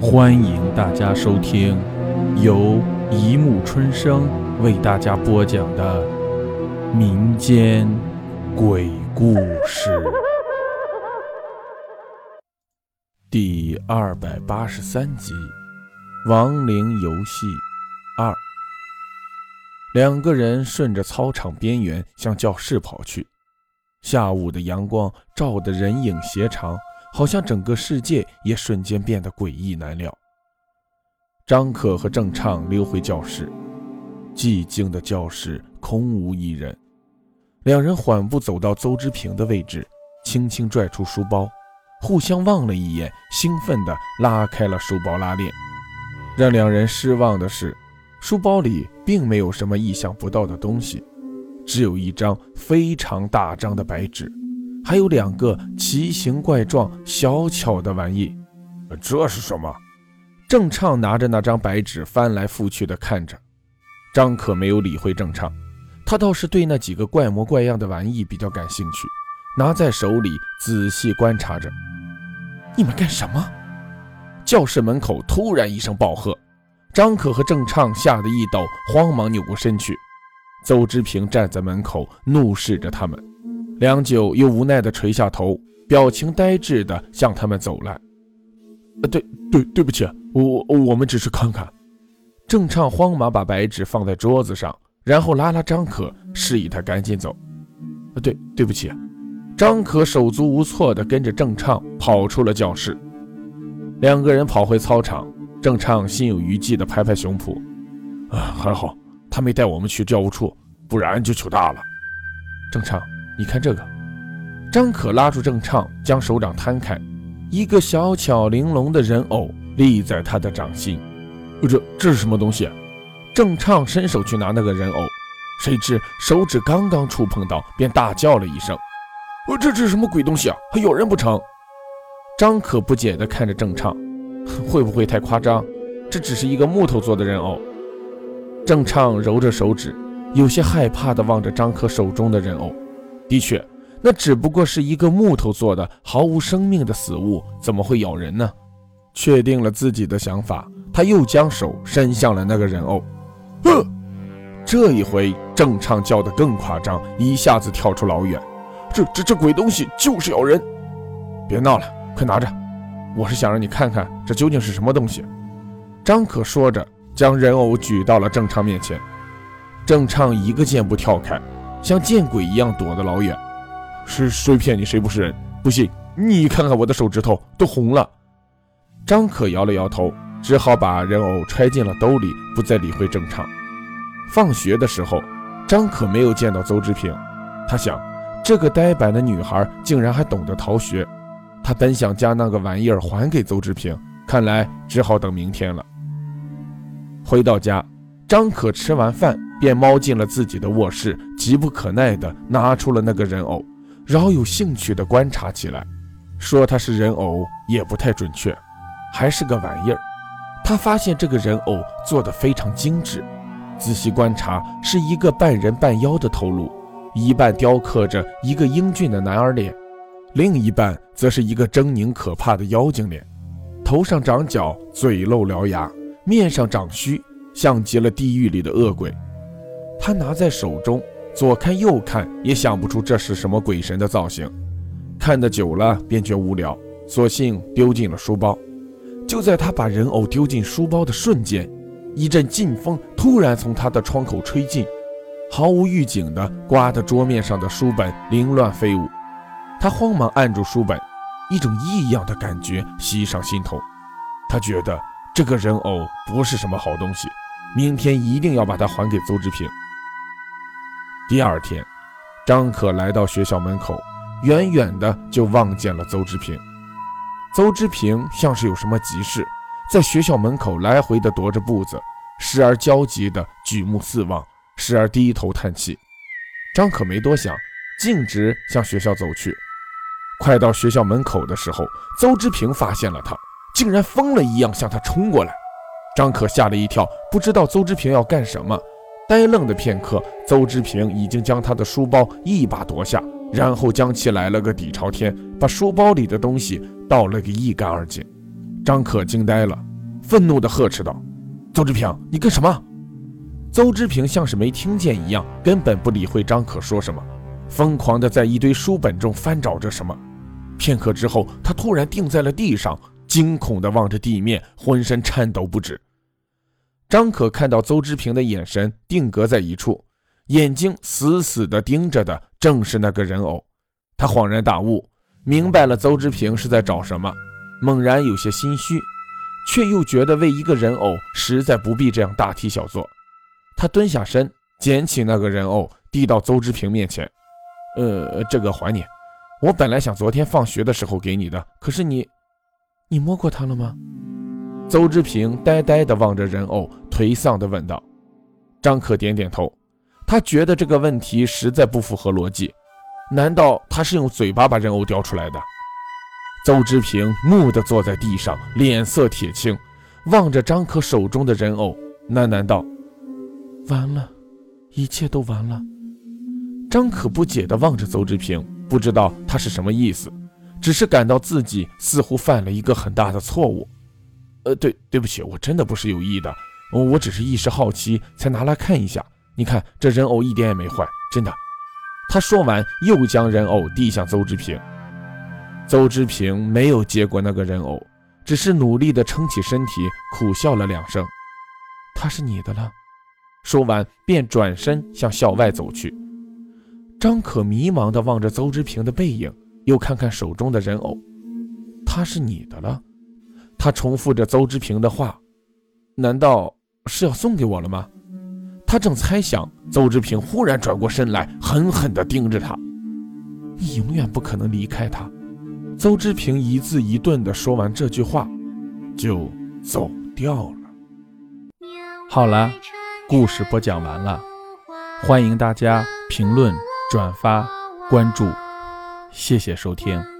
欢迎大家收听由一木春生为大家播讲的民间鬼故事第二百八十三集《亡灵游戏二》。两个人顺着操场边缘向教室跑去。下午的阳光照得人影斜长，好像整个世界也瞬间变得诡异难料。张可和郑畅溜回教室，寂静的教室空无一人。两人缓步走到邹之平的位置，轻轻拽出书包，互相望了一眼，兴奋地拉开了书包拉链。让两人失望的是，书包里并没有什么意想不到的东西。只有一张非常大张的白纸，还有两个奇形怪状、小巧的玩意。这是什么？郑畅拿着那张白纸翻来覆去的看着。张可没有理会郑畅，他倒是对那几个怪模怪样的玩意比较感兴趣，拿在手里仔细观察着。你们干什么？教室门口突然一声暴喝，张可和郑畅吓得一抖，慌忙扭过身去。邹之平站在门口，怒视着他们，良久，又无奈地垂下头，表情呆滞地向他们走来。呃，对对，对不起，我我们只是看看。郑畅慌忙把白纸放在桌子上，然后拉拉张可，示意他赶紧走。呃，对，对不起。张可手足无措地跟着郑畅跑出了教室。两个人跑回操场，郑畅心有余悸地拍拍胸脯，啊，还好。他没带我们去教务处，不然就糗大了。郑畅，你看这个。张可拉住郑畅，将手掌摊开，一个小巧玲珑的人偶立在他的掌心。这这是什么东西？郑畅伸手去拿那个人偶，谁知手指刚刚触碰到，便大叫了一声：“这这是什么鬼东西啊？还咬人不成？”张可不解地看着郑畅，会不会太夸张？这只是一个木头做的人偶。郑畅揉着手指，有些害怕地望着张可手中的人偶。的确，那只不过是一个木头做的、毫无生命的死物，怎么会咬人呢？确定了自己的想法，他又将手伸向了那个人偶。哼！这一回，郑畅叫得更夸张，一下子跳出老远。这、这、这鬼东西就是咬人！别闹了，快拿着！我是想让你看看这究竟是什么东西。张可说着。将人偶举到了郑畅面前，郑畅一个箭步跳开，像见鬼一样躲得老远。是谁骗你？谁不是人？不信你看看我的手指头都红了。张可摇了摇头，只好把人偶揣进了兜里，不再理会郑畅。放学的时候，张可没有见到邹之平，他想，这个呆板的女孩竟然还懂得逃学。他本想将那个玩意儿还给邹之平，看来只好等明天了。回到家，张可吃完饭便猫进了自己的卧室，急不可耐地拿出了那个人偶，饶有兴趣地观察起来。说它是人偶也不太准确，还是个玩意儿。他发现这个人偶做得非常精致，仔细观察是一个半人半妖的头颅，一半雕刻着一个英俊的男儿脸，另一半则是一个狰狞可怕的妖精脸，头上长角，嘴露獠牙。面上长须，像极了地狱里的恶鬼。他拿在手中，左看右看，也想不出这是什么鬼神的造型。看得久了，便觉无聊，索性丢进了书包。就在他把人偶丢进书包的瞬间，一阵劲风突然从他的窗口吹进，毫无预警的刮得桌面上的书本凌乱飞舞。他慌忙按住书本，一种异样的感觉袭上心头。他觉得。这个人偶不是什么好东西，明天一定要把它还给邹志平。第二天，张可来到学校门口，远远的就望见了邹志平。邹志平像是有什么急事，在学校门口来回的踱着步子，时而焦急的举目四望，时而低头叹气。张可没多想，径直向学校走去。快到学校门口的时候，邹志平发现了他。竟然疯了一样向他冲过来，张可吓了一跳，不知道邹之平要干什么。呆愣的片刻，邹之平已经将他的书包一把夺下，然后将其来了个底朝天，把书包里的东西倒了个一干二净。张可惊呆了，愤怒地呵斥道：“邹志平，你干什么？”邹志平像是没听见一样，根本不理会张可说什么，疯狂地在一堆书本中翻找着什么。片刻之后，他突然定在了地上，惊恐地望着地面，浑身颤抖不止。张可看到邹之平的眼神定格在一处，眼睛死死地盯着的正是那个人偶。他恍然大悟，明白了邹之平是在找什么，猛然有些心虚，却又觉得为一个人偶实在不必这样大题小做。他蹲下身，捡起那个人偶，递到邹之平面前：“呃，这个还你。我本来想昨天放学的时候给你的，可是你，你摸过它了吗？”邹志平呆呆地望着人偶，颓丧地问道。张可点点头，他觉得这个问题实在不符合逻辑。难道他是用嘴巴把人偶叼出来的？邹志平木地坐在地上，脸色铁青，望着张可手中的人偶，喃喃道。完了，一切都完了。张可不解地望着邹志平，不知道他是什么意思，只是感到自己似乎犯了一个很大的错误。呃，对，对不起，我真的不是有意的，我只是一时好奇才拿来看一下。你看，这人偶一点也没坏，真的。他说完，又将人偶递向邹志平。邹志平没有接过那个人偶，只是努力地撑起身体，苦笑了两声。他是你的了。说完，便转身向校外走去。张可迷茫地望着邹之平的背影，又看看手中的人偶，他是你的了。他重复着邹之平的话：“难道是要送给我了吗？”他正猜想，邹之平忽然转过身来，狠狠地盯着他：“你永远不可能离开他。”邹之平一字一顿地说完这句话，就走掉了。好了。故事播讲完了，欢迎大家评论、转发、关注，谢谢收听。